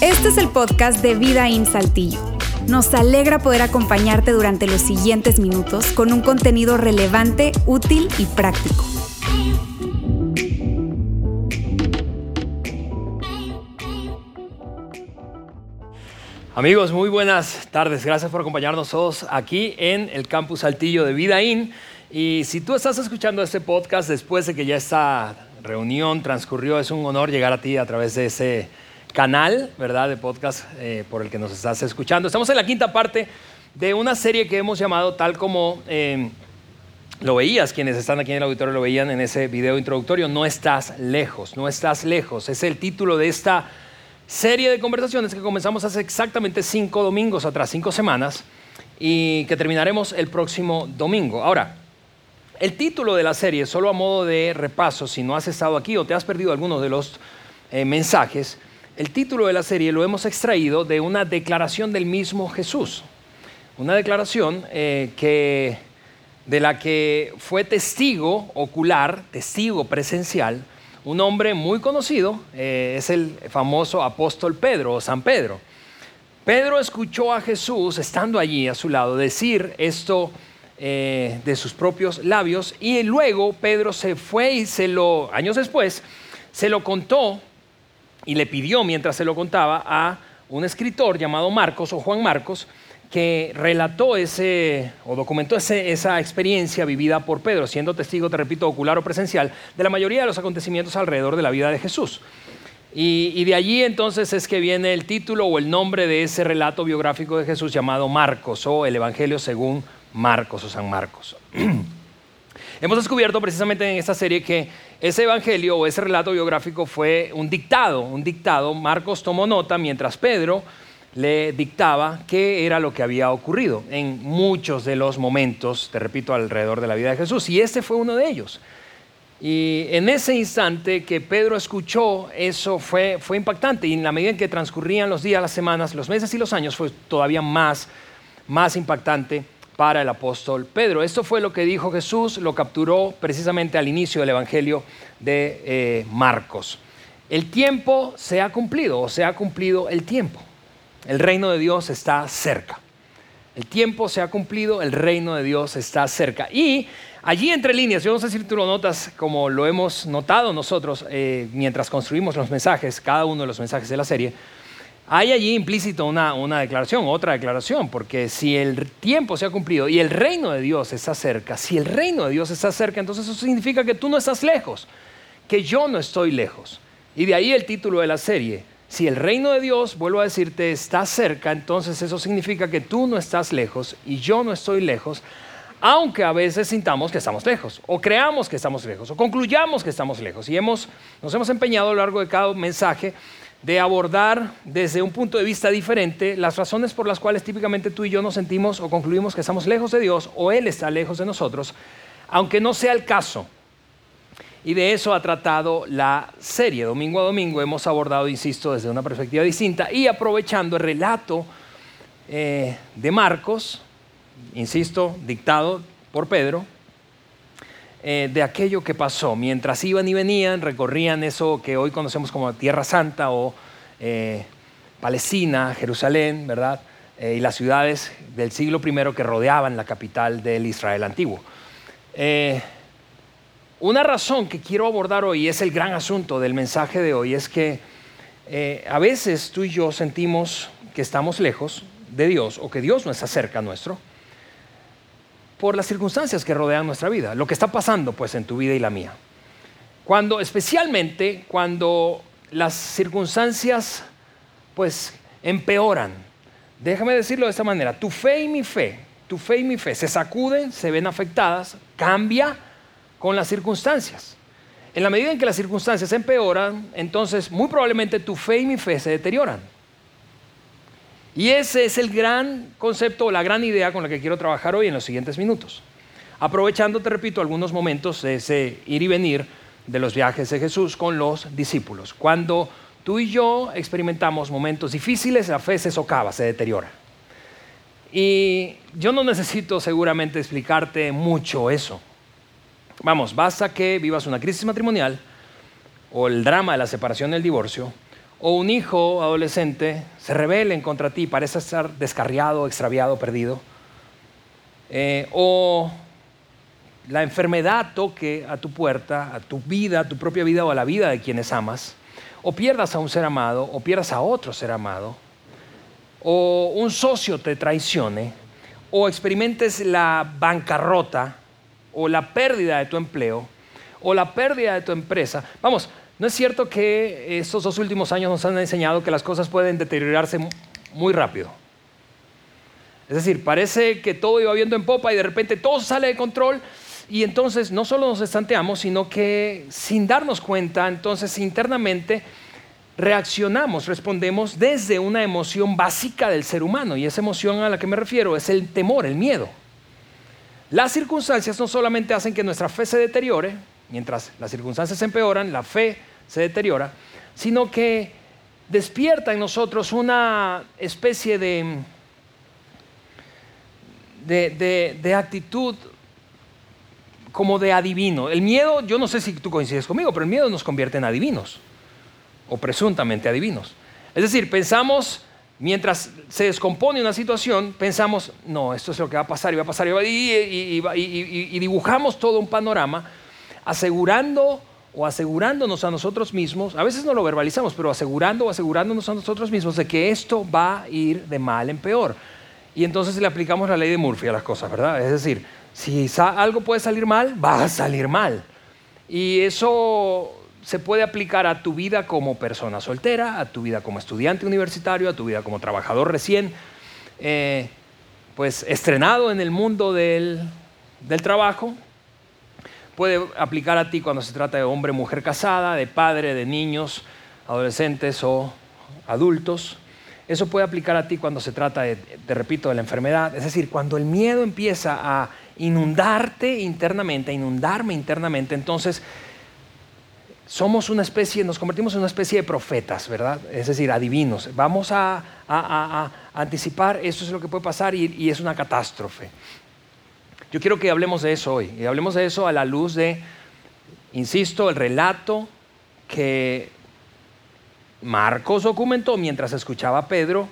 Este es el podcast de Vida en Saltillo. Nos alegra poder acompañarte durante los siguientes minutos con un contenido relevante, útil y práctico. Amigos, muy buenas tardes. Gracias por acompañarnos todos aquí en el Campus Saltillo de Vidaín. Y si tú estás escuchando este podcast después de que ya esta reunión transcurrió, es un honor llegar a ti a través de ese canal, ¿verdad?, de podcast eh, por el que nos estás escuchando. Estamos en la quinta parte de una serie que hemos llamado tal como eh, lo veías, quienes están aquí en el auditorio lo veían en ese video introductorio, No estás lejos, no estás lejos. Es el título de esta serie de conversaciones que comenzamos hace exactamente cinco domingos atrás, cinco semanas, y que terminaremos el próximo domingo. Ahora, el título de la serie, solo a modo de repaso, si no has estado aquí o te has perdido algunos de los eh, mensajes, el título de la serie lo hemos extraído de una declaración del mismo Jesús. Una declaración eh, que, de la que fue testigo ocular, testigo presencial, un hombre muy conocido, eh, es el famoso apóstol Pedro o San Pedro. Pedro escuchó a Jesús, estando allí a su lado, decir esto eh, de sus propios labios y luego Pedro se fue y se lo, años después, se lo contó y le pidió mientras se lo contaba a un escritor llamado Marcos o Juan Marcos, que relató ese o documentó esa experiencia vivida por Pedro, siendo testigo, te repito, ocular o presencial, de la mayoría de los acontecimientos alrededor de la vida de Jesús. Y, y, de allí entonces es que viene el título o el nombre de ese relato biográfico de Jesús llamado Marcos o el Evangelio según Marcos o San Marcos. Hemos descubierto precisamente en esta serie que ese evangelio o ese relato biográfico fue un dictado, un dictado. Marcos tomó nota mientras Pedro le dictaba qué era lo que había ocurrido en muchos de los momentos, te repito, alrededor de la vida de Jesús. Y este fue uno de ellos. Y en ese instante que Pedro escuchó eso fue, fue impactante y en la medida en que transcurrían los días, las semanas, los meses y los años fue todavía más, más impactante para el apóstol Pedro. Esto fue lo que dijo Jesús, lo capturó precisamente al inicio del Evangelio de eh, Marcos. El tiempo se ha cumplido o se ha cumplido el tiempo. El reino de Dios está cerca. El tiempo se ha cumplido, el reino de Dios está cerca. Y allí entre líneas, yo no sé si tú lo notas como lo hemos notado nosotros eh, mientras construimos los mensajes, cada uno de los mensajes de la serie, hay allí implícito una, una declaración, otra declaración, porque si el tiempo se ha cumplido y el reino de Dios está cerca, si el reino de Dios está cerca, entonces eso significa que tú no estás lejos, que yo no estoy lejos. Y de ahí el título de la serie, si el reino de Dios, vuelvo a decirte, está cerca, entonces eso significa que tú no estás lejos y yo no estoy lejos, aunque a veces sintamos que estamos lejos, o creamos que estamos lejos, o concluyamos que estamos lejos. Y hemos, nos hemos empeñado a lo largo de cada mensaje de abordar desde un punto de vista diferente las razones por las cuales típicamente tú y yo nos sentimos o concluimos que estamos lejos de Dios o Él está lejos de nosotros, aunque no sea el caso. Y de eso ha tratado la serie. Domingo a domingo hemos abordado, insisto, desde una perspectiva distinta y aprovechando el relato eh, de Marcos, insisto, dictado por Pedro, eh, de aquello que pasó. Mientras iban y venían, recorrían eso que hoy conocemos como Tierra Santa o eh, Palestina, Jerusalén, ¿verdad? y las ciudades del siglo I que rodeaban la capital del Israel antiguo. Una razón que quiero abordar hoy es el gran asunto del mensaje de hoy, es que eh, a veces tú y yo sentimos que estamos lejos de Dios o que Dios no está cerca nuestro por las circunstancias que rodean nuestra vida, lo que está pasando pues en tu vida y la mía. Cuando especialmente cuando las circunstancias pues empeoran. Déjame decirlo de esta manera, tu fe y mi fe, tu fe y mi fe se sacuden, se ven afectadas, cambia con las circunstancias. En la medida en que las circunstancias empeoran, entonces muy probablemente tu fe y mi fe se deterioran. Y ese es el gran concepto o la gran idea con la que quiero trabajar hoy en los siguientes minutos. Aprovechando, te repito, algunos momentos de ese ir y venir de los viajes de Jesús con los discípulos. Cuando tú y yo experimentamos momentos difíciles, la fe se socava, se deteriora. Y yo no necesito seguramente explicarte mucho eso. Vamos, basta que vivas una crisis matrimonial, o el drama de la separación el divorcio, o un hijo adolescente se rebelen contra ti, parece estar descarriado, extraviado, perdido, eh, o la enfermedad toque a tu puerta, a tu vida, a tu propia vida o a la vida de quienes amas, o pierdas a un ser amado, o pierdas a otro ser amado, o un socio te traicione, o experimentes la bancarrota, o la pérdida de tu empleo, o la pérdida de tu empresa. Vamos, ¿no es cierto que estos dos últimos años nos han enseñado que las cosas pueden deteriorarse muy rápido? Es decir, parece que todo iba viendo en popa y de repente todo sale de control y entonces no solo nos estanteamos, sino que sin darnos cuenta, entonces internamente reaccionamos, respondemos desde una emoción básica del ser humano. Y esa emoción a la que me refiero es el temor, el miedo. Las circunstancias no solamente hacen que nuestra fe se deteriore, mientras las circunstancias empeoran, la fe se deteriora, sino que despierta en nosotros una especie de, de, de actitud como de adivino. El miedo, yo no sé si tú coincides conmigo, pero el miedo nos convierte en adivinos, o presuntamente adivinos. Es decir, pensamos, mientras se descompone una situación, pensamos, no, esto es lo que va a pasar y va a pasar, y, y dibujamos todo un panorama asegurando o asegurándonos a nosotros mismos, a veces no lo verbalizamos, pero asegurando o asegurándonos a nosotros mismos de que esto va a ir de mal en peor. Y entonces le aplicamos la ley de Murphy a las cosas, ¿verdad? Es decir, si algo puede salir mal, va a salir mal. Y eso se puede aplicar a tu vida como persona soltera, a tu vida como estudiante universitario, a tu vida como trabajador recién, eh, pues estrenado en el mundo del, del trabajo. Puede aplicar a ti cuando se trata de hombre, mujer casada, de padre, de niños, adolescentes o adultos. Eso puede aplicar a ti cuando se trata, de, te repito, de la enfermedad. Es decir, cuando el miedo empieza a inundarte internamente, a inundarme internamente, entonces somos una especie, nos convertimos en una especie de profetas, ¿verdad? Es decir, adivinos. Vamos a, anticipar, esto es lo que puede pasar y, es una catástrofe. Yo quiero que hablemos de eso hoy, y hablemos de eso a la luz de, insisto, el relato que Marcos documentó mientras escuchaba a Pedro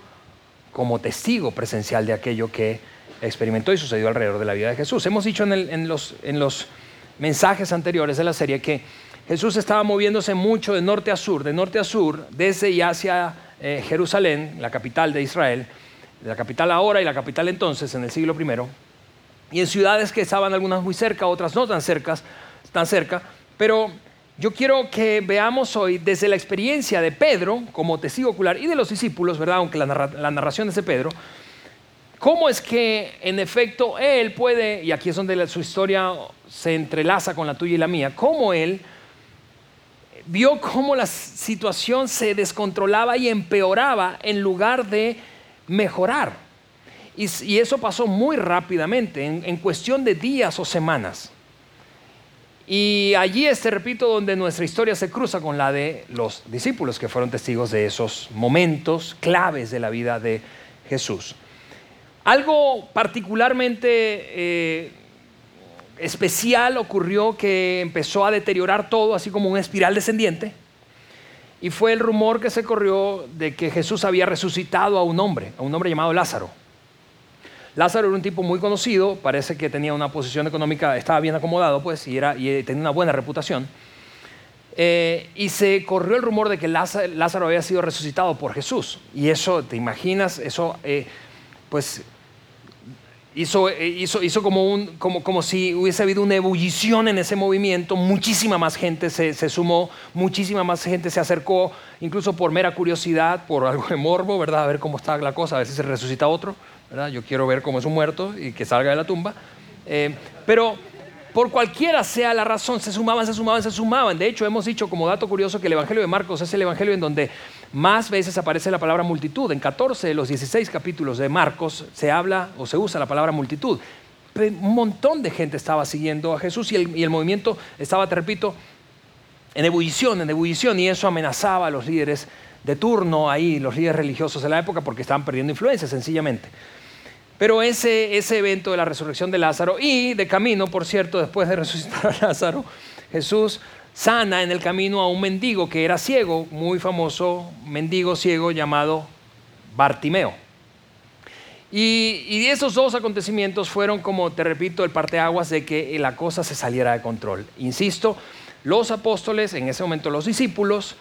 como testigo presencial de aquello que experimentó y sucedió alrededor de la vida de Jesús. Hemos dicho en, los, mensajes anteriores de la serie que Jesús estaba moviéndose mucho de norte a sur, de norte a sur, desde y hacia eh, Jerusalén, la capital de Israel, la capital ahora y la capital entonces, en el siglo I, y en ciudades que estaban algunas muy cerca, otras no tan, cercas, tan cerca, pero yo quiero que veamos hoy desde la experiencia de Pedro como testigo ocular y de los discípulos, ¿verdad? Aunque la, la narración es de Pedro, ¿Cómo es que en efecto él puede, y aquí es donde su historia se entrelaza con la tuya y la mía, cómo él vio cómo la situación se descontrolaba y empeoraba en lugar de mejorar? Y, eso pasó muy rápidamente, en, cuestión de días o semanas. Y allí es, te repito, donde nuestra historia se cruza con la de los discípulos que fueron testigos de esos momentos claves de la vida de Jesús. Algo particularmente eh, especial ocurrió que empezó a deteriorar todo, así como una espiral descendiente, y fue el rumor que se corrió de que Jesús había resucitado a un hombre, a un hombre llamado Lázaro. Lázaro era un tipo muy conocido, parece que tenía una posición económica, estaba bien acomodado, pues, y, tenía una buena reputación. Eh, y se corrió el rumor de que Lázaro, había sido resucitado por Jesús. Y eso, ¿te imaginas? Eso, eh, pues, Hizo, eh, hizo, hizo como, si hubiese habido una ebullición en ese movimiento, muchísima más gente se, se, sumó, muchísima más gente se acercó, incluso por mera curiosidad, por algo de morbo, ¿verdad? A ver cómo está la cosa, a ver si se resucita otro, Yo quiero ver cómo es un muerto y que salga de la tumba. Eh, pero por cualquiera sea la razón, se sumaban, se sumaban, se sumaban. De hecho, hemos dicho como dato curioso que el Evangelio de Marcos es el Evangelio en donde más veces aparece la palabra multitud. En 14 de los 16 capítulos de Marcos se habla o se usa la palabra multitud. Un montón de gente estaba siguiendo a Jesús y el, movimiento estaba, te repito, en ebullición, en ebullición, y eso amenazaba a los líderes de turno ahí, los líderes religiosos de la época, porque estaban perdiendo influencia, sencillamente. Pero ese, ese evento de la resurrección de Lázaro y de camino, por cierto, después de resucitar a Lázaro, Jesús sana en el camino a un mendigo que era ciego, muy famoso mendigo ciego llamado Bartimeo. Y, esos dos acontecimientos fueron, como te repito, el parteaguas de que la cosa se saliera de control. Insisto, los apóstoles, en ese momento los discípulos,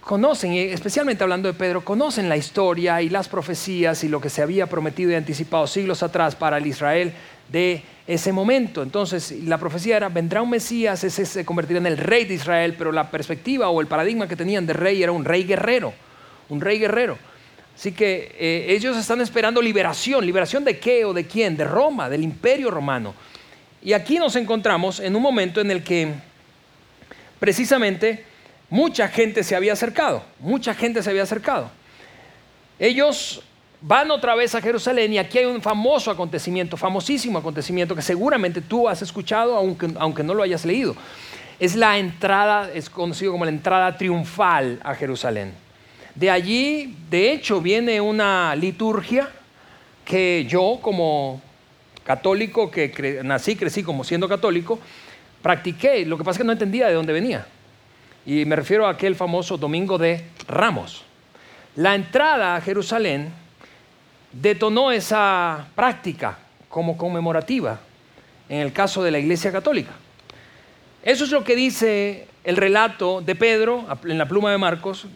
conocen, especialmente hablando de Pedro, conocen la historia y las profecías y lo que se había prometido y anticipado siglos atrás para el Israel de ese momento. Entonces, la profecía era, vendrá un Mesías, ese se convertirá en el rey de Israel, pero la perspectiva o el paradigma que tenían de rey era un rey guerrero, un rey guerrero. Así que eh, ellos están esperando liberación. ¿Liberación de qué o de quién? De Roma, del imperio romano. Y aquí nos encontramos en un momento en el que precisamente mucha gente se había acercado, mucha gente se había acercado. Ellos van otra vez a Jerusalén y aquí hay un famoso acontecimiento, famosísimo acontecimiento que seguramente tú has escuchado aunque, aunque no lo hayas leído. Es la entrada, es conocido como la entrada triunfal a Jerusalén. De allí, de hecho, viene una liturgia que yo como católico, que nací, crecí como siendo católico, practiqué. Lo que pasa es que no entendía de dónde venía. Y me refiero a aquel famoso Domingo de Ramos. La entrada a Jerusalén detonó esa práctica como conmemorativa en el caso de la Iglesia Católica. Eso es lo que dice el relato de Pedro en la pluma de Marcos,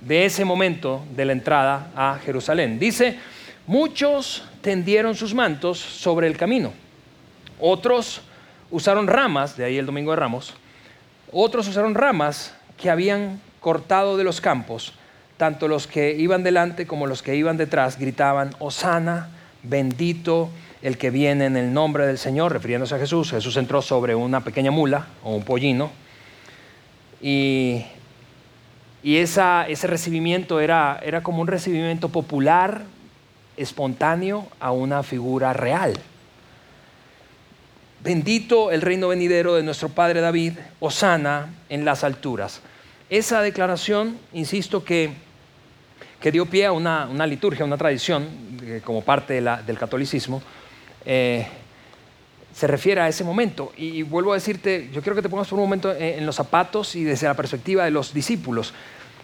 de ese momento de la entrada a Jerusalén. Dice, muchos tendieron sus mantos sobre el camino, otros usaron ramas, de ahí el Domingo de Ramos, otros usaron ramas que habían cortado de los campos, tanto los que iban delante como los que iban detrás gritaban, Osana, bendito el que viene en el nombre del Señor, refiriéndose a Jesús. Jesús entró sobre una pequeña mula o un pollino y y ese recibimiento era, era como un recibimiento popular, espontáneo, a una figura real. Bendito el reino venidero de nuestro Padre David, Osana en las alturas. Esa declaración, insisto, que, que dio pie a una, liturgia, una tradición, eh, como parte del catolicismo, eh, se refiere a ese momento. Y, vuelvo a decirte, yo quiero que te pongas por un momento en, los zapatos y desde la perspectiva de los discípulos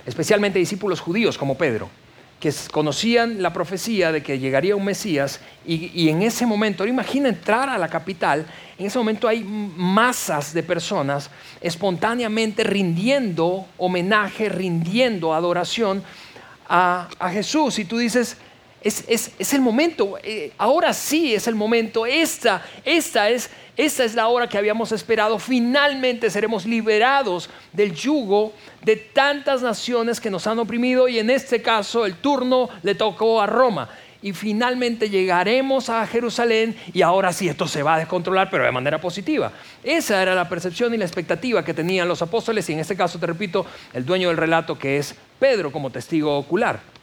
especialmente discípulos judíos como Pedro, que conocían la profecía de que llegaría un Mesías y, en ese momento, ahora imagina entrar a la capital, en ese momento hay masas de personas espontáneamente rindiendo homenaje, rindiendo adoración a, Jesús. Y tú dices, es, el momento, eh, ahora sí es el momento, esta, es esta es la hora que habíamos esperado. Finalmente seremos liberados del yugo de tantas naciones que nos han oprimido y en este caso el turno le tocó a Roma. Y finalmente llegaremos a Jerusalén y ahora sí esto se va a descontrolar, pero de manera positiva. Esa era la percepción y la expectativa que tenían los apóstoles y en este caso, te repito, el dueño del relato que es Pedro como testigo ocular.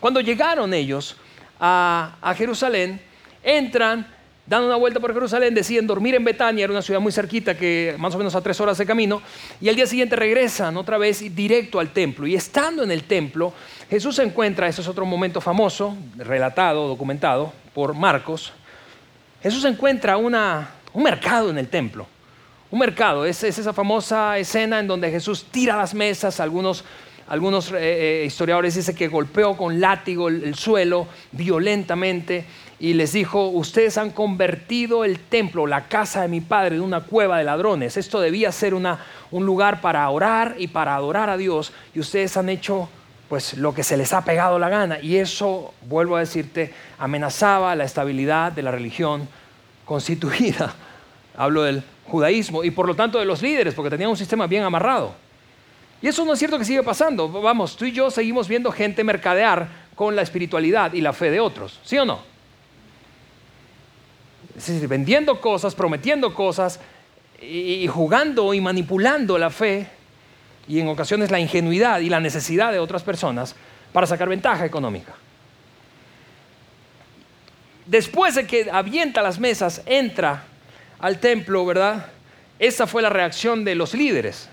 Cuando llegaron ellos a, Jerusalén, entran dan una vuelta por Jerusalén, deciden dormir en Betania, era una ciudad muy cerquita, que más o menos a tres horas de camino, y al día siguiente regresan otra vez directo al templo. Y estando en el templo, Jesús se encuentra, ese es otro momento famoso, relatado, documentado por Marcos, Jesús encuentra un mercado en el templo. Un mercado, es, esa famosa escena en donde Jesús tira las mesas, algunos algunos eh, eh, historiadores dicen que golpeó con látigo el, suelo violentamente y les dijo, ustedes han convertido el templo, la casa de mi padre, en una cueva de ladrones. Esto debía ser una, un lugar para orar y para adorar a Dios y ustedes han hecho pues lo que se les ha pegado la gana. Y eso, vuelvo a decirte, amenazaba la estabilidad de la religión constituida. Hablo del judaísmo y por lo tanto de los líderes, porque tenían un sistema bien amarrado. Y eso no es cierto que sigue pasando. Vamos, tú y yo seguimos viendo gente mercadear con la espiritualidad y la fe de otros, ¿sí o no? Es decir, vendiendo cosas, prometiendo cosas y jugando y manipulando la fe y en ocasiones la ingenuidad y la necesidad de otras personas para sacar ventaja económica. Después de que avienta las mesas, entra al templo, ¿verdad? Esa fue la reacción de los líderes.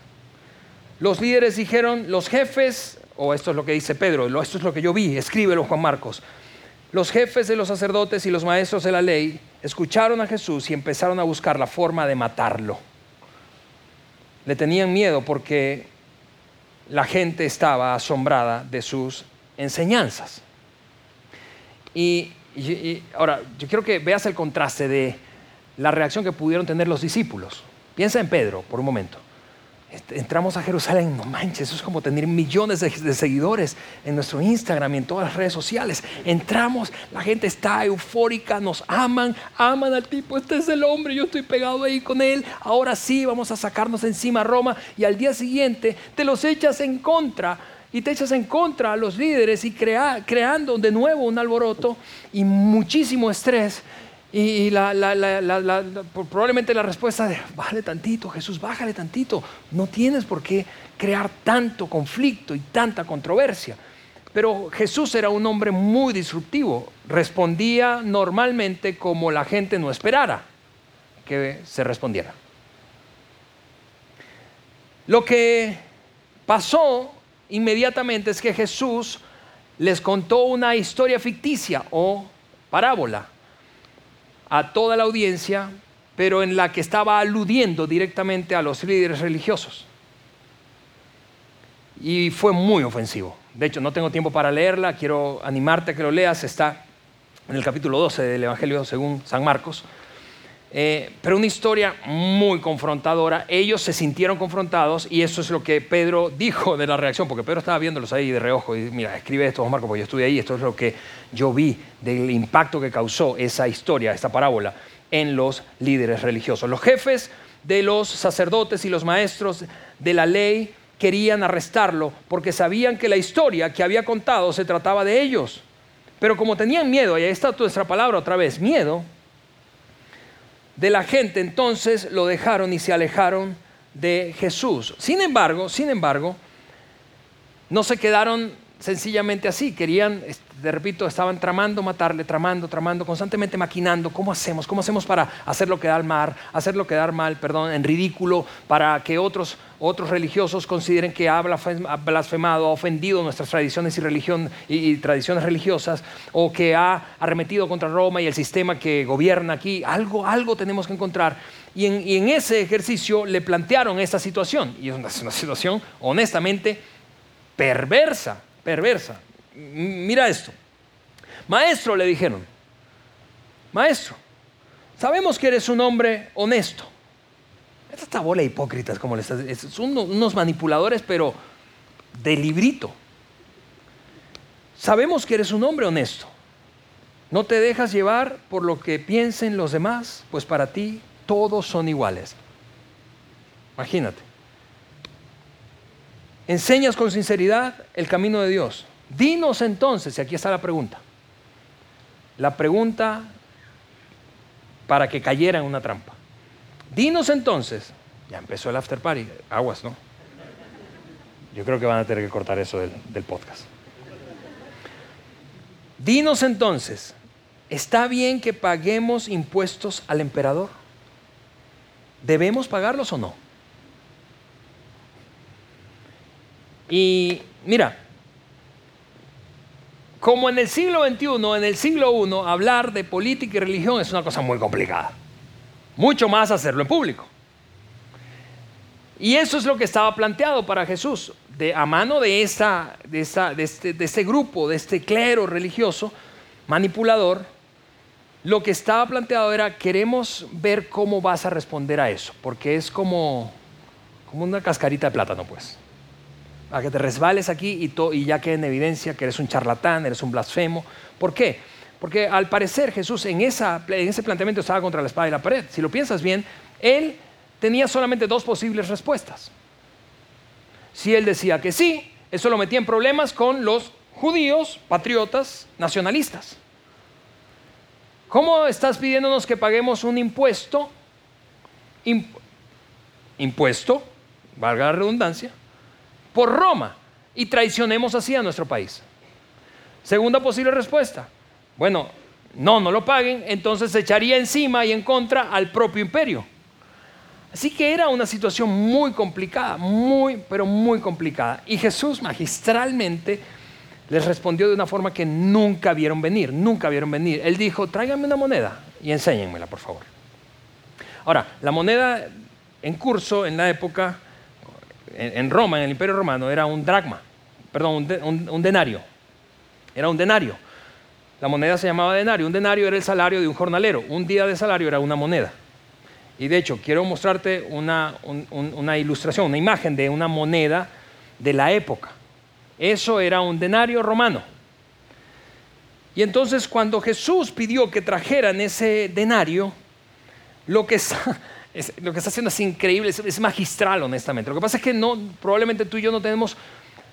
Los líderes dijeron, los jefes, o esto es lo que dice Pedro, esto es lo que yo vi, escríbelo Juan Marcos, los jefes de los sacerdotes y los maestros de la ley escucharon a Jesús y empezaron a buscar la forma de matarlo. le tenían miedo porque la gente estaba asombrada de sus enseñanzas. Y, ahora, yo quiero que veas el contraste de la reacción que pudieron tener los discípulos. Piensa en Pedro por un momento. Entramos a Jerusalén, no manches, eso es como tener millones de, seguidores en nuestro Instagram y en todas las redes sociales. Entramos, la gente está eufórica, nos aman, aman al tipo, este es el hombre, yo estoy pegado ahí con él, ahora sí vamos a sacarnos encima a Roma y al día siguiente te los echas en contra y te echas en contra a los líderes y creando de nuevo un alboroto y muchísimo estrés y probablemente la respuesta de, bájale tantito, Jesús, bájale tantito. No tienes por qué crear tanto conflicto y tanta controversia. Pero Jesús era un hombre muy disruptivo. Respondía normalmente como la gente no esperara que se respondiera. Lo que pasó inmediatamente es que Jesús les contó una historia ficticia o parábola a toda la audiencia, pero en la que estaba aludiendo directamente a los líderes religiosos. Y fue muy ofensivo. De hecho, no tengo tiempo para leerla, quiero animarte a que lo leas, está en el capítulo 12 del Evangelio según San Marcos. Eh, pero una historia muy confrontadora. Ellos se sintieron confrontados y eso es lo que Pedro dijo de la reacción, porque Pedro estaba viéndolos ahí de reojo y mira, escribe esto, Marco, porque yo estuve ahí, esto es lo que yo vi del impacto que causó esa historia, esta parábola en los líderes religiosos. Los jefes de los sacerdotes y los maestros de la ley querían arrestarlo porque sabían que la historia que había contado se trataba de ellos. Pero como tenían miedo, y ahí está nuestra palabra otra vez, miedo, de la gente, entonces lo dejaron y se alejaron de Jesús. Sin embargo, sin embargo, no se quedaron sencillamente así, querían, de repito, estaban tramando matarle, tramando, tramando, constantemente maquinando, ¿cómo hacemos? ¿Cómo hacemos para hacerlo quedar mal, hacerlo quedar mal, perdón, en ridículo, para que otros, otros religiosos consideren que ha blasfemado, ha ofendido nuestras tradiciones y, religión, y, tradiciones religiosas, o que ha arremetido contra Roma y el sistema que gobierna aquí? Algo, algo tenemos que encontrar. Y en, ese ejercicio le plantearon esta situación, y es una situación honestamente perversa perversa. Mira esto. Maestro, le dijeron, maestro, sabemos que eres un hombre honesto. Esta bola de hipócritas, como le estás son unos manipuladores, pero de librito. Sabemos que eres un hombre honesto. No te dejas llevar por lo que piensen los demás, pues para ti todos son iguales. Imagínate enseñas con sinceridad el camino de Dios. Dinos entonces, y aquí está la pregunta, la pregunta para que cayera en una trampa. Dinos entonces, ya empezó el after party, aguas, ¿no? Yo creo que van a tener que cortar eso del, del podcast. Dinos entonces, ¿está bien que paguemos impuestos al emperador? ¿Debemos pagarlos o no? Y mira, como en el siglo XXI, en el siglo I, hablar de política y religión es una cosa muy complicada. Mucho más hacerlo en público. Y eso es lo que estaba planteado para Jesús, a mano de, esta, de, de, este, de este grupo, de este clero religioso manipulador. Lo que estaba planteado era, queremos ver cómo vas a responder a eso, porque es como, como una cascarita de plátano, pues a que te resbales aquí y, y ya quede en evidencia que eres un charlatán, eres un blasfemo. ¿Por qué? Porque al parecer Jesús en, ese planteamiento estaba contra la espada y la pared. Si lo piensas bien, él tenía solamente dos posibles respuestas. Si él decía que sí, eso lo metía en problemas con los judíos, patriotas, nacionalistas. ¿Cómo estás pidiéndonos que paguemos un impuesto? impuesto, valga la redundancia, por Roma y traicionemos así a nuestro país. Segunda posible respuesta. Bueno, no, no lo paguen, entonces se echaría encima y en contra al propio imperio. Así que era una situación muy complicada, muy, pero muy complicada. Y Jesús magistralmente les respondió de una forma que nunca vieron venir, nunca vieron venir. Él dijo, tráiganme una moneda y enséñenmela, por favor. Ahora, la moneda en curso en la época en, Roma, en el Imperio Romano, era un dracma, perdón, un denario. Era un denario. La moneda se llamaba denario. Un denario era el salario de un jornalero. Un día de salario era una moneda. Y de hecho, quiero mostrarte una, ilustración, una imagen de una moneda de la época. Eso era un denario romano. Y entonces cuando Jesús pidió que trajeran ese denario, lo que está, haciendo es increíble, es, magistral honestamente. Lo que pasa es que no, probablemente tú y yo no tenemos,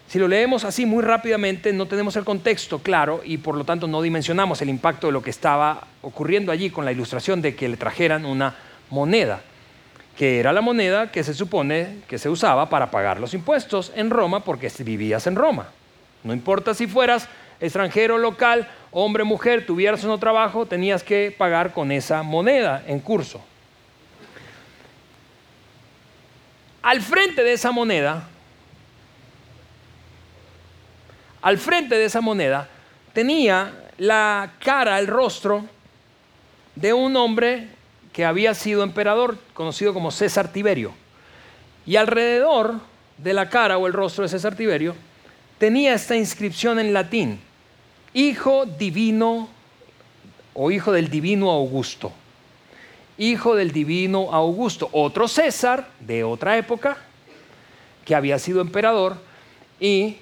si lo leemos así muy rápidamente, no tenemos el contexto claro y por lo tanto no dimensionamos el impacto de lo que estaba ocurriendo allí con la ilustración de que le trajeran una moneda, que era la moneda que se supone que se usaba para pagar los impuestos en Roma porque vivías en Roma. No importa si fueras extranjero, local, hombre, mujer, tuvieras o no trabajo, tenías que pagar con esa moneda en curso. Al frente de esa moneda, al frente de esa moneda, tenía la cara, el rostro de un hombre que había sido emperador, conocido como César Tiberio. Y alrededor de la cara o el rostro de César Tiberio tenía esta inscripción en latín, Hijo divino o hijo del divino Augusto. Hijo del divino Augusto, otro César de otra época que había sido emperador y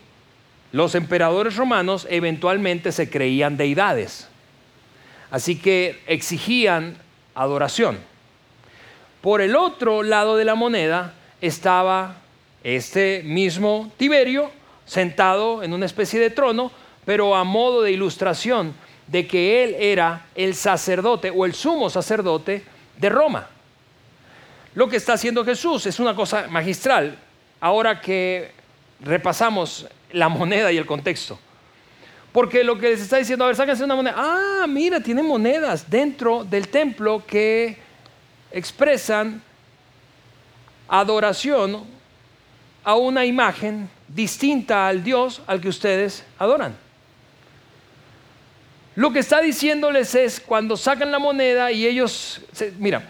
los emperadores romanos eventualmente se creían deidades. Así que exigían adoración. Por el otro lado de la moneda estaba este mismo Tiberio sentado en una especie de trono, pero a modo de ilustración de que él era el sacerdote o el sumo sacerdote de Roma. Lo que está haciendo Jesús es una cosa magistral, ahora que repasamos la moneda y el contexto. Porque lo que les está diciendo, a ver, sáquense una moneda. Ah, mira, tiene monedas dentro del templo que expresan adoración a una imagen distinta al Dios al que ustedes adoran. Lo que está diciéndoles es cuando sacan la moneda y ellos, mira,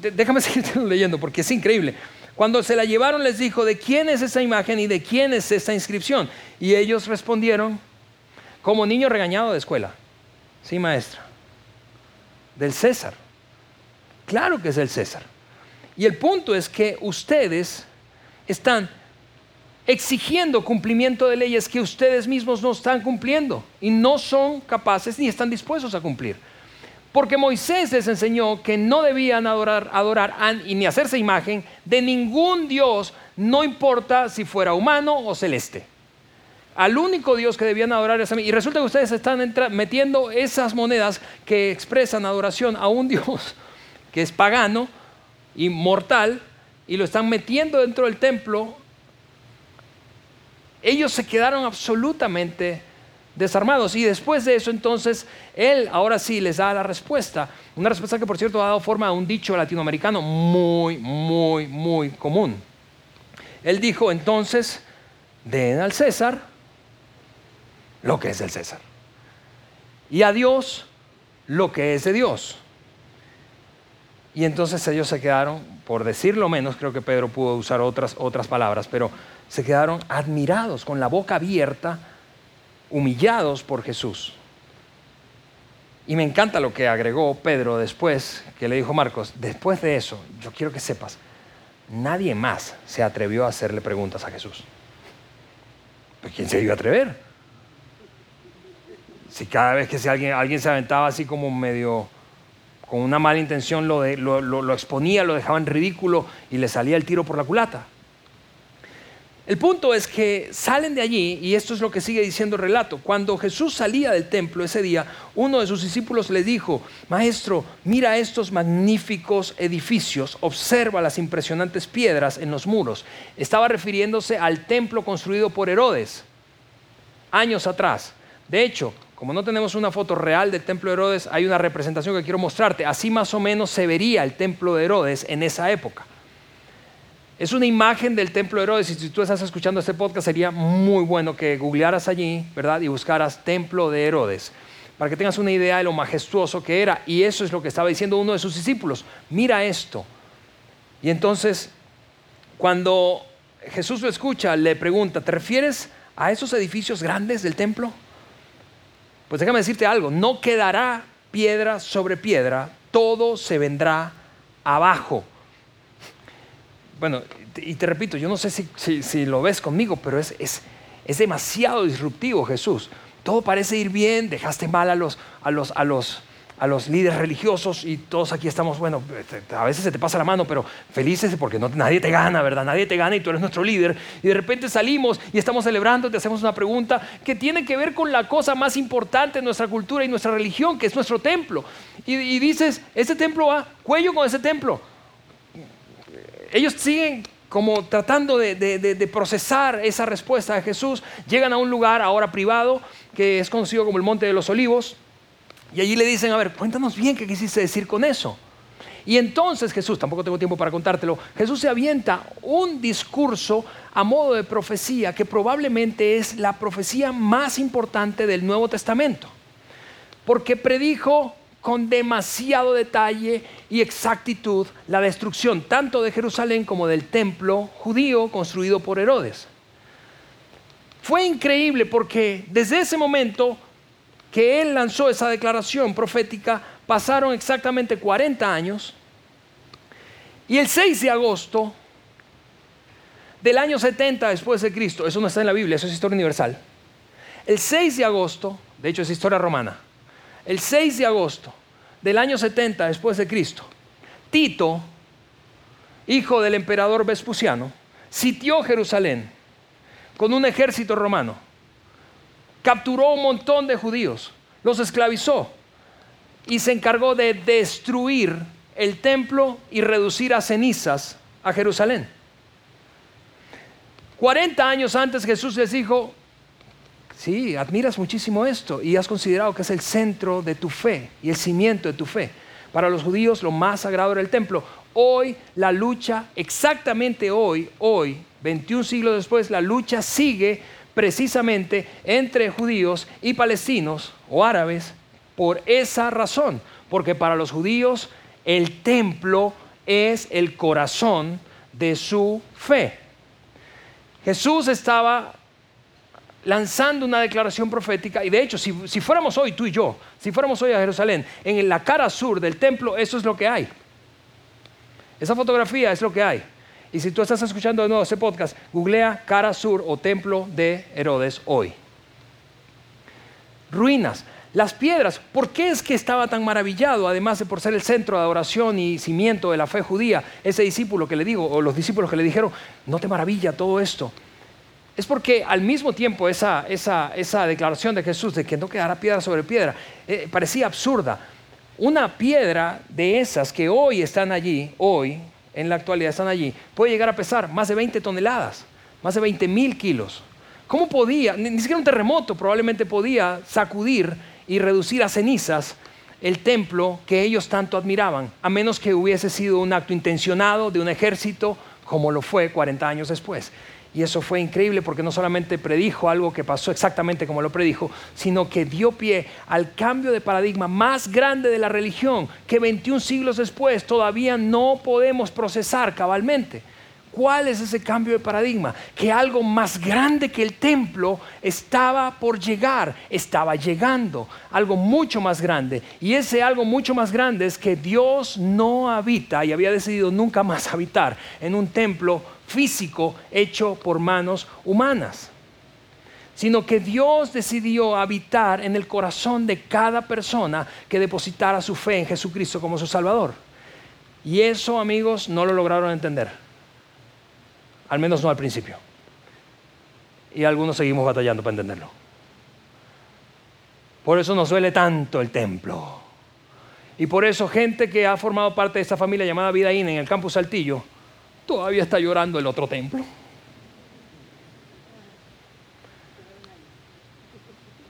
déjame seguir leyendo porque es increíble. Cuando se la llevaron les dijo, ¿de quién es esa imagen y de quién es esta inscripción? Y ellos respondieron, como niño regañado de escuela. Sí, maestra. Del César. Claro que es el César. Y el punto es que ustedes están exigiendo cumplimiento de leyes que ustedes mismos no están cumpliendo y no son capaces ni están dispuestos a cumplir. Porque Moisés les enseñó que no debían adorar, adorar y ni hacerse imagen de ningún Dios, no importa si fuera humano o celeste. Al único Dios que debían adorar es a mí. Y resulta que ustedes están metiendo esas monedas que expresan adoración a un Dios que es pagano y mortal y lo están metiendo dentro del templo. Ellos se quedaron absolutamente desarmados. Y después de eso, entonces, él ahora sí les da la respuesta. Una respuesta que, por cierto, ha dado forma a un dicho latinoamericano muy, muy, muy común. Él dijo, entonces, den al César lo que es del César. Y a Dios lo que es de Dios. Y entonces ellos se quedaron, por decirlo menos, creo que Pedro pudo usar otras, otras palabras, pero se quedaron admirados, con la boca abierta, humillados por Jesús. Y me encanta lo que agregó Pedro después, que le dijo Marcos, después de eso, yo quiero que sepas, nadie más se atrevió a hacerle preguntas a Jesús. ¿Pero ¿Quién se iba a atrever? Si cada vez que alguien, alguien se aventaba así como medio con una mala intención, lo, lo, lo exponía, lo dejaba en ridículo y le salía el tiro por la culata. El punto es que salen de allí, y esto es lo que sigue diciendo el relato, cuando Jesús salía del templo ese día, uno de sus discípulos le dijo, Maestro, mira estos magníficos edificios, observa las impresionantes piedras en los muros. Estaba refiriéndose al templo construido por Herodes años atrás. De hecho, como no tenemos una foto real del templo de Herodes, hay una representación que quiero mostrarte. Así más o menos se vería el templo de Herodes en esa época. Es una imagen del templo de Herodes y si tú estás escuchando este podcast sería muy bueno que googlearas allí, ¿verdad? Y buscaras templo de Herodes, para que tengas una idea de lo majestuoso que era. Y eso es lo que estaba diciendo uno de sus discípulos. Mira esto. Y entonces Cuando Jesús lo escucha, le pregunta, ¿te refieres a esos edificios grandes del templo? Pues déjame decirte algo, no quedará piedra sobre piedra, todo se vendrá abajo. Bueno, y te repito, yo no sé si, lo ves conmigo, pero es, es, es, demasiado disruptivo Jesús. Todo parece ir bien, dejaste mal a los, a los, a los, a los líderes religiosos y todos aquí estamos, bueno, a veces se te pasa la mano, pero felices porque no, nadie te gana, ¿verdad? Nadie te gana y tú eres nuestro líder. Y de repente salimos y estamos celebrando, te hacemos una pregunta que tiene que ver con la cosa más importante de nuestra cultura y nuestra religión, que es nuestro templo. Y, dices, ese templo va cuello con ese templo. Ellos siguen como tratando de, procesar esa respuesta de Jesús, llegan a un lugar ahora privado que es conocido como el Monte de los Olivos y allí le dicen, a ver, cuéntanos bien qué quisiste decir con eso. Y entonces Jesús, tampoco tengo tiempo para contártelo, Jesús se avienta un discurso a modo de profecía que probablemente es la profecía más importante del Nuevo Testamento. Porque predijo con demasiado detalle y exactitud la destrucción tanto de Jerusalén como del templo judío construido por Herodes. Fue increíble porque desde ese momento que él lanzó esa declaración profética, pasaron exactamente 40 años y el 6 de agosto del año 70 después de Cristo, eso no está en la Biblia, eso es historia universal, el 6 de agosto, de hecho es historia romana, el 6 de agosto del año 70 después de Cristo, Tito, hijo del emperador Vespuciano, sitió Jerusalén con un ejército romano capturó un montón de judíos, los esclavizó y se encargó de destruir el templo y reducir a cenizas a Jerusalén. 40 años antes Jesús les dijo, sí, admiras muchísimo esto y has considerado que es el centro de tu fe y el cimiento de tu fe. Para los judíos lo más sagrado era el templo. Hoy la lucha, exactamente hoy, hoy, 21 siglos después, la lucha sigue precisamente entre judíos y palestinos o árabes por esa razón, porque para los judíos el templo es el corazón de su fe. Jesús estaba lanzando una declaración profética y de hecho si, si, fuéramos hoy, tú y yo, si fuéramos hoy a Jerusalén, en la cara sur del templo, eso es lo que hay. Esa fotografía es lo que hay. Y si tú estás escuchando de nuevo ese podcast, googlea Cara Sur o Templo de Herodes hoy. Ruinas. Las piedras, ¿por qué es que estaba tan maravillado, además de por ser el centro de adoración y cimiento de la fe judía, ese discípulo que le digo, o los discípulos que le dijeron, no te maravilla todo esto? Es porque al mismo tiempo esa, declaración de Jesús de que no quedará piedra sobre piedra eh, parecía absurda. Una piedra de esas que hoy están allí, hoy, en la actualidad están allí, puede llegar a pesar más de 20 toneladas, más de 20 mil kilos. ¿Cómo podía, ni, siquiera un terremoto probablemente podía sacudir y reducir a cenizas el templo que ellos tanto admiraban, a menos que hubiese sido un acto intencionado de un ejército como lo fue 40 años después? Y eso fue increíble porque no solamente predijo algo que pasó exactamente como lo predijo, sino que dio pie al cambio de paradigma más grande de la religión que 21 siglos después todavía no podemos procesar cabalmente. ¿Cuál es ese cambio de paradigma? Que algo más grande que el templo estaba por llegar, estaba llegando, algo mucho más grande. Y ese algo mucho más grande es que Dios no habita y había decidido nunca más habitar en un templo físico hecho por manos humanas, sino que Dios decidió habitar en el corazón de cada persona que depositara su fe en Jesucristo como su Salvador. Y eso, amigos, no lo lograron entender, al menos no al principio. Y algunos seguimos batallando para entenderlo. Por eso nos duele tanto el templo. Y por eso gente que ha formado parte de esta familia llamada Vida en el campus Saltillo, todavía está llorando el otro templo.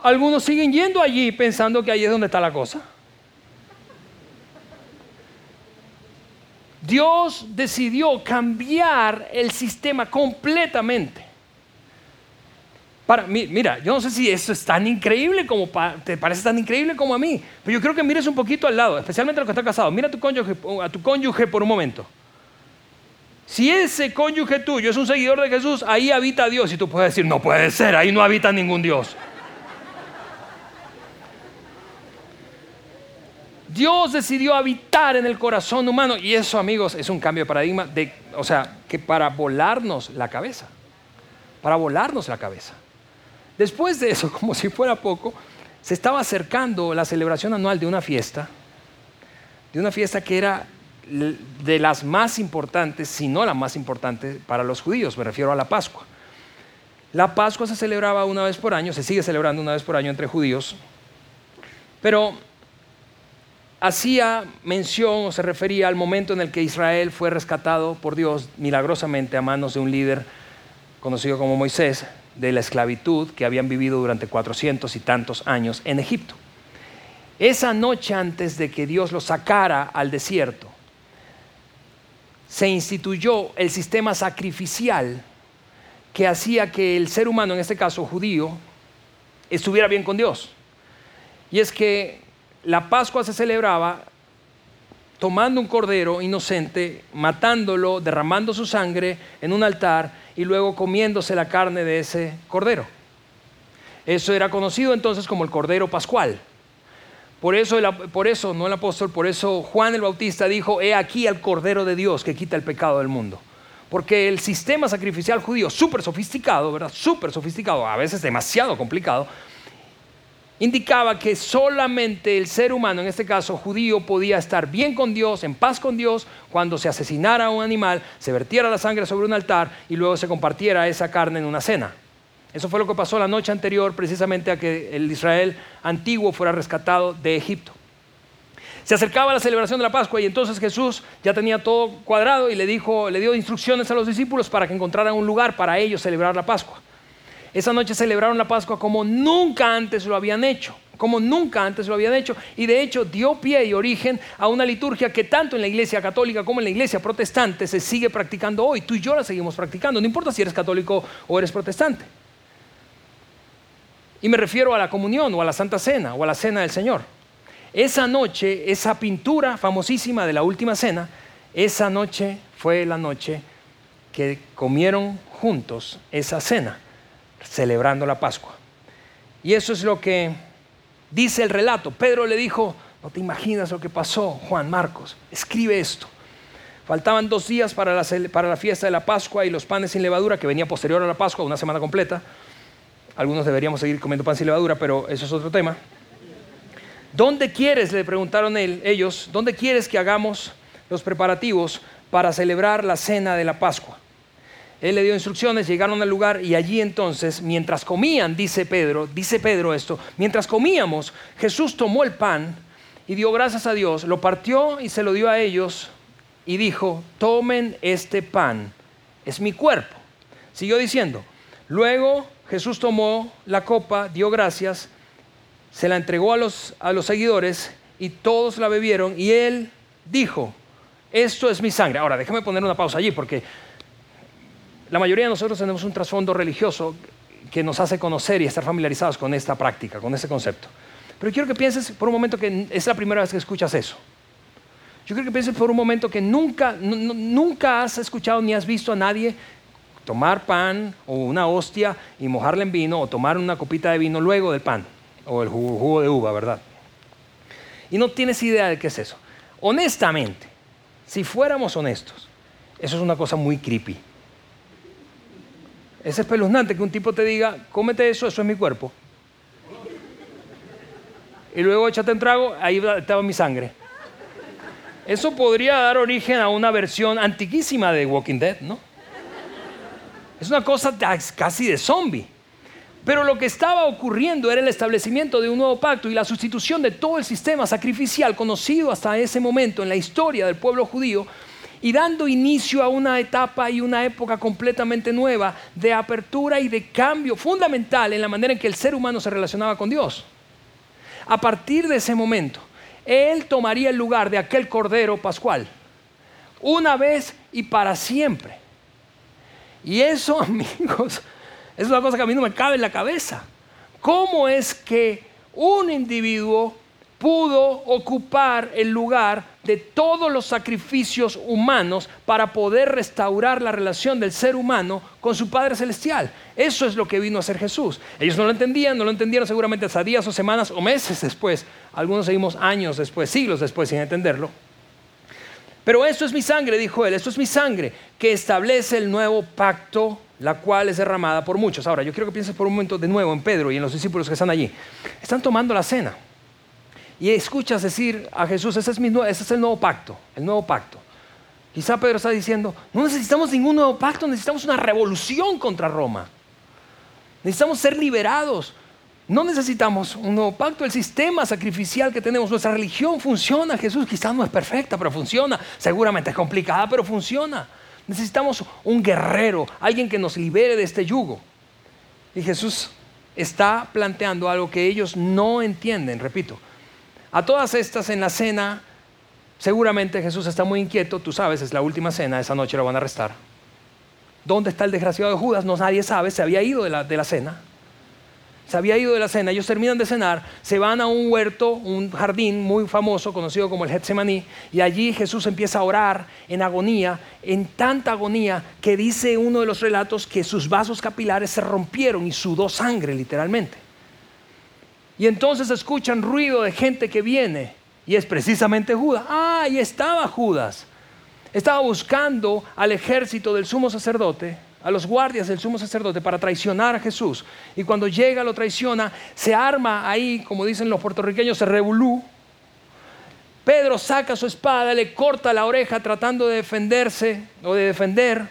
Algunos siguen yendo allí pensando que ahí es donde está la cosa. Dios decidió cambiar el sistema completamente. Para, mira, yo no sé si eso es tan increíble como te parece tan increíble como a mí, pero yo creo que mires un poquito al lado, especialmente a los que están casados. Mira a tu cónyuge, a tu cónyuge por un momento. Si ese cónyuge tuyo es un seguidor de Jesús, ahí habita Dios. Y tú puedes decir, no puede ser, ahí no habita ningún Dios. Dios decidió habitar en el corazón humano y eso, amigos, es un cambio de paradigma, de, o sea, que para volarnos la cabeza, para volarnos la cabeza. Después de eso, como si fuera poco, se estaba acercando la celebración anual de una fiesta, de una fiesta que era de las más importantes, si no la más importante para los judíos, me refiero a la Pascua. La Pascua se celebraba una vez por año, se sigue celebrando una vez por año entre judíos, pero hacía mención o se refería al momento en el que Israel fue rescatado por Dios milagrosamente a manos de un líder conocido como Moisés, de la esclavitud que habían vivido durante cuatrocientos y tantos años en Egipto. Esa noche antes de que Dios los sacara al desierto, se instituyó el sistema sacrificial que hacía que el ser humano, en este caso judío, estuviera bien con Dios. Y es que la Pascua se celebraba tomando un cordero inocente, matándolo, derramando su sangre en un altar y luego comiéndose la carne de ese cordero. Eso era conocido entonces como el cordero pascual. Por eso, no el apóstol, por eso Juan el Bautista dijo, he aquí al cordero de Dios que quita el pecado del mundo. Porque el sistema sacrificial judío, súper sofisticado, ¿verdad? Súper sofisticado, a veces demasiado complicado, indicaba que solamente el ser humano, en este caso judío, podía estar bien con Dios, en paz con Dios, cuando se asesinara a un animal, se vertiera la sangre sobre un altar y luego se compartiera esa carne en una cena. Eso fue lo que pasó la noche anterior precisamente a que el Israel antiguo fuera rescatado de Egipto. Se acercaba la celebración de la Pascua y entonces Jesús ya tenía todo cuadrado y le dijo, le dio instrucciones a los discípulos para que encontraran un lugar para ellos celebrar la Pascua. Esa noche celebraron la Pascua como nunca antes lo habían hecho, como nunca antes lo habían hecho. Y de hecho dio pie y origen a una liturgia que tanto en la iglesia católica como en la iglesia protestante se sigue practicando hoy. Tú y yo la seguimos practicando, no importa si eres católico o eres protestante. Y me refiero a la comunión o a la Santa Cena o a la Cena del Señor. Esa noche, esa pintura famosísima de la última cena, esa noche fue la noche que comieron juntos esa cena celebrando la Pascua. Y eso es lo que dice el relato. Pedro le dijo, no te imaginas lo que pasó, Juan Marcos, escribe esto. Faltaban dos días para la, para la fiesta de la Pascua y los panes sin levadura, que venía posterior a la Pascua, una semana completa. Algunos deberíamos seguir comiendo pan sin levadura, pero eso es otro tema. ¿Dónde quieres, le preguntaron ellos, dónde quieres que hagamos los preparativos para celebrar la cena de la Pascua? Él le dio instrucciones, llegaron al lugar y allí entonces, mientras comían, dice Pedro, dice Pedro esto, mientras comíamos, Jesús tomó el pan y dio gracias a Dios, lo partió y se lo dio a ellos y dijo, tomen este pan, es mi cuerpo. Siguió diciendo, luego Jesús tomó la copa, dio gracias, se la entregó a los, a los seguidores y todos la bebieron y él dijo, esto es mi sangre. Ahora, déjame poner una pausa allí porque la mayoría de nosotros tenemos un trasfondo religioso que nos hace conocer y estar familiarizados con esta práctica, con este concepto. Pero quiero que pienses por un momento que es la primera vez que escuchas eso. Yo quiero que pienses por un momento que nunca, nunca has escuchado ni has visto a nadie tomar pan o una hostia y mojarla en vino o tomar una copita de vino luego del pan o el jugo, de uva, ¿verdad? Y no tienes idea de qué es eso. Honestamente, si fuéramos honestos, eso es una cosa muy creepy. Es espeluznante que un tipo te diga, cómete eso, eso es mi cuerpo. Y luego échate un trago, ahí estaba mi sangre. Eso podría dar origen a una versión antiquísima de Walking Dead, ¿no? Es una cosa casi de zombie. Pero lo que estaba ocurriendo era el establecimiento de un nuevo pacto y la sustitución de todo el sistema sacrificial conocido hasta ese momento en la historia del pueblo judío y dando inicio a una etapa y una época completamente nueva de apertura y de cambio fundamental en la manera en que el ser humano se relacionaba con Dios. A partir de ese momento, Él tomaría el lugar de aquel Cordero Pascual, una vez y para siempre. Y eso, amigos, es una cosa que a mí no me cabe en la cabeza. ¿Cómo es que un individuo pudo ocupar el lugar de todos los sacrificios humanos para poder restaurar la relación del ser humano con su Padre Celestial. Eso es lo que vino a hacer Jesús. Ellos no lo entendían, no lo entendieron seguramente hasta días o semanas o meses después. Algunos seguimos años después, siglos después sin entenderlo. Pero esto es mi sangre, dijo él, esto es mi sangre que establece el nuevo pacto, la cual es derramada por muchos. Ahora, yo quiero que pienses por un momento de nuevo en Pedro y en los discípulos que están allí. Están tomando la cena y escuchas decir a Jesús, ese es, es el nuevo pacto, el nuevo pacto. Quizá Pedro está diciendo, no necesitamos ningún nuevo pacto, necesitamos una revolución contra Roma. Necesitamos ser liberados. No necesitamos un nuevo pacto. El sistema sacrificial que tenemos, nuestra religión funciona. Jesús quizás no es perfecta, pero funciona. Seguramente es complicada, pero funciona. Necesitamos un guerrero, alguien que nos libere de este yugo. Y Jesús está planteando algo que ellos no entienden, repito. A todas estas en la cena, seguramente Jesús está muy inquieto, tú sabes, es la última cena, esa noche lo van a arrestar. ¿Dónde está el desgraciado de Judas? No nadie sabe, se había ido de la, de la cena. Se había ido de la cena, ellos terminan de cenar, se van a un huerto, un jardín muy famoso, conocido como el Getsemaní, y allí Jesús empieza a orar en agonía, en tanta agonía que dice uno de los relatos que sus vasos capilares se rompieron y sudó sangre literalmente. Y entonces escuchan ruido de gente que viene. Y es precisamente Judas. Ah, y estaba Judas. Estaba buscando al ejército del sumo sacerdote, a los guardias del sumo sacerdote para traicionar a Jesús. Y cuando llega, lo traiciona, se arma ahí, como dicen los puertorriqueños, se revolú. Pedro saca su espada, le corta la oreja tratando de defenderse o de defender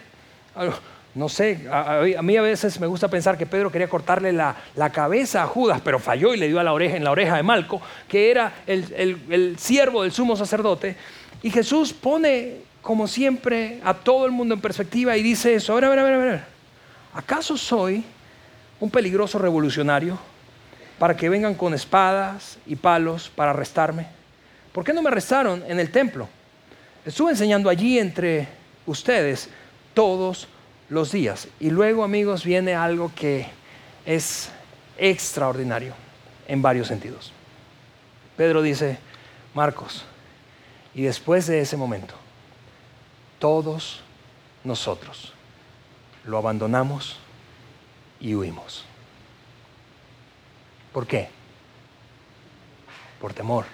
no sé, a, mí a veces me gusta pensar que Pedro quería cortarle la, cabeza a Judas, pero falló y le dio a la oreja, en la oreja de Malco, que era el, siervo del sumo sacerdote. Y Jesús pone, como siempre, a todo el mundo en perspectiva y dice eso, a ver, a ver, a ver, a ver, ¿acaso soy un peligroso revolucionario para que vengan con espadas y palos para arrestarme? ¿Por qué no me arrestaron en el templo? Estuve enseñando allí entre ustedes todos los días. Y luego, amigos, viene algo que es extraordinario en varios sentidos. Pedro dice, Marcos, y después de ese momento, todos nosotros lo abandonamos y huimos. ¿Por qué? Por temor.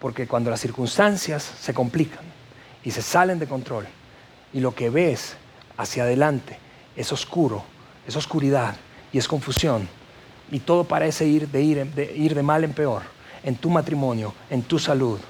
Porque cuando las circunstancias se complican y se salen de control, y lo que ves hacia adelante es oscuro, es oscuridad y es confusión y todo parece ir de, mal en peor en tu matrimonio, en tu salud,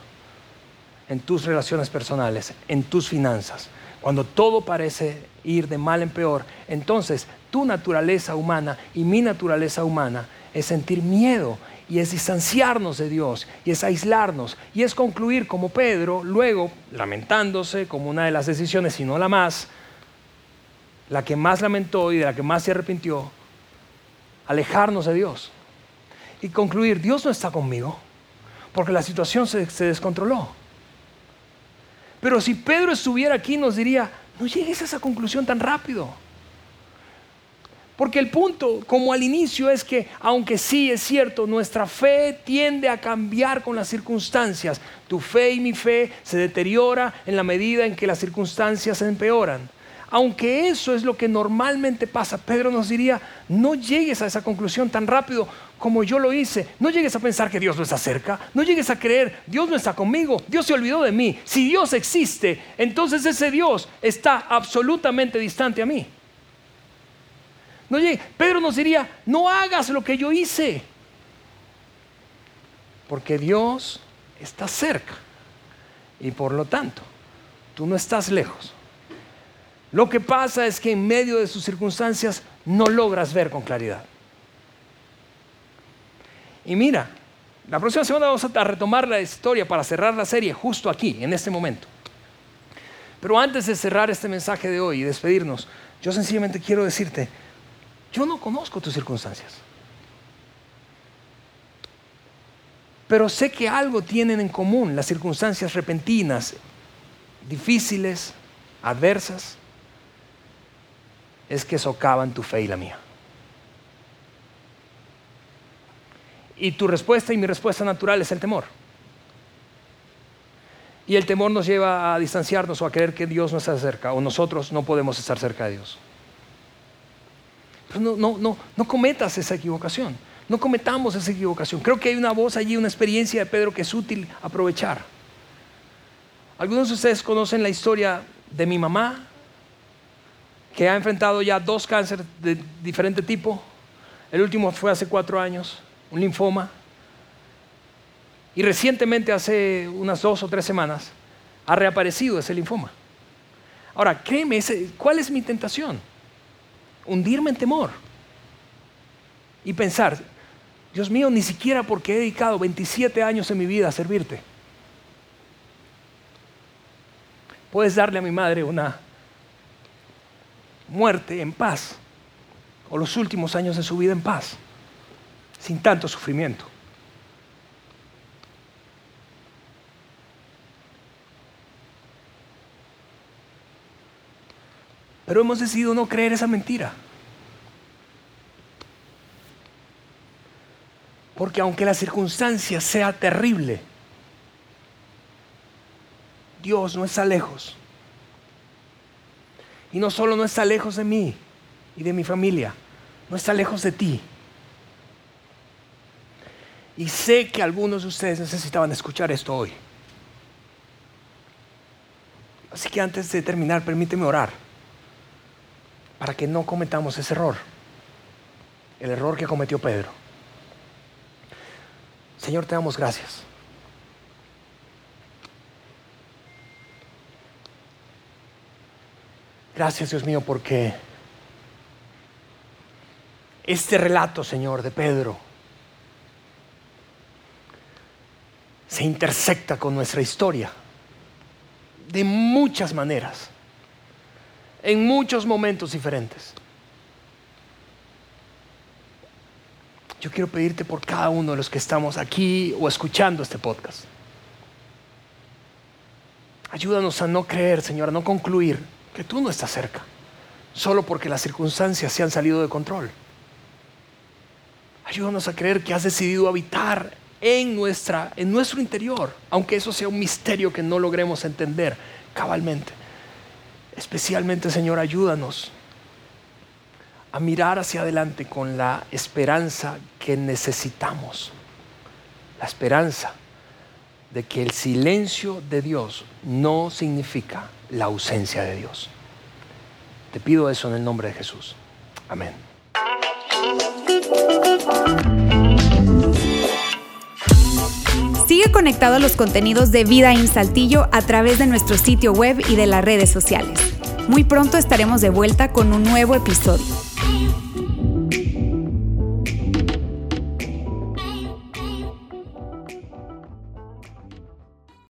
en tus relaciones personales, en tus finanzas. Cuando todo parece ir de mal en peor, entonces tu naturaleza humana y mi naturaleza humana es sentir miedo y es distanciarnos de Dios y es aislarnos y es concluir como Pedro, luego lamentándose como una de las decisiones, y no la más, la que más lamentó y de la que más se arrepintió, alejarnos de Dios y concluir, Dios no está conmigo porque la situación se, se descontroló. Pero si Pedro estuviera aquí nos diría, no llegues a esa conclusión tan rápido. Porque el punto, como al inicio, es que, aunque sí es cierto, nuestra fe tiende a cambiar con las circunstancias. Tu fe y mi fe se deteriora en la medida en que las circunstancias se empeoran. Aunque eso es lo que normalmente pasa, Pedro nos diría, no llegues a esa conclusión tan rápido como yo lo hice. No llegues a pensar que Dios no está cerca. No llegues a creer, Dios no está conmigo. Dios se olvidó de mí. Si Dios existe, entonces ese Dios está absolutamente distante a mí. No Pedro nos diría, no hagas lo que yo hice. Porque Dios está cerca. Y por lo tanto, tú no estás lejos. Lo que pasa es que en medio de sus circunstancias no logras ver con claridad. Y mira, la próxima semana vamos a retomar la historia para cerrar la serie justo aquí, en este momento. Pero antes de cerrar este mensaje de hoy y despedirnos, yo sencillamente quiero decirte, yo no conozco tus circunstancias. Pero sé que algo tienen en común las circunstancias repentinas, difíciles, adversas. Es que socavan tu fe y la mía. Y tu respuesta y mi respuesta natural es el temor. Y el temor nos lleva a distanciarnos o a creer que Dios no está cerca o nosotros no podemos estar cerca de Dios. Pero no, no, no, no cometas esa equivocación. No cometamos esa equivocación. Creo que hay una voz allí, una experiencia de Pedro que es útil aprovechar. Algunos de ustedes conocen la historia de mi mamá, que ha enfrentado ya dos cánceres de diferente tipo. El último fue hace cuatro años, un linfoma. Y recientemente, hace unas dos o tres semanas, ha reaparecido ese linfoma. Ahora, créeme, ¿cuál es mi tentación? Hundirme en temor y pensar, Dios mío, ni siquiera porque he dedicado 27 años en mi vida a servirte. Puedes darle a mi madre una muerte en paz, o los últimos años de su vida en paz, sin tanto sufrimiento. Pero hemos decidido no creer esa mentira. Porque aunque la circunstancia sea terrible, Dios no está lejos. Y no solo no está lejos de mí y de mi familia, no está lejos de ti. Y sé que algunos de ustedes necesitaban escuchar esto hoy. Así que antes de terminar, permíteme orar para que no cometamos ese error, el error que cometió Pedro. Señor, te damos gracias. Gracias, Dios mío, porque este relato, Señor, de Pedro se intersecta con nuestra historia de muchas maneras, en muchos momentos diferentes. Yo quiero pedirte por cada uno de los que estamos aquí o escuchando este podcast. Ayúdanos a no creer, Señor, a no concluir que tú no estás cerca, solo porque las circunstancias se han salido de control. Ayúdanos a creer que has decidido habitar en, nuestra, en nuestro interior, aunque eso sea un misterio que no logremos entender cabalmente. Especialmente, Señor, ayúdanos a mirar hacia adelante con la esperanza que necesitamos. La esperanza de que el silencio de Dios no significa la ausencia de Dios. Te pido eso en el nombre de Jesús. Amén. Sigue conectado a los contenidos de Vida en Saltillo a través de nuestro sitio web y de las redes sociales. Muy pronto estaremos de vuelta con un nuevo episodio.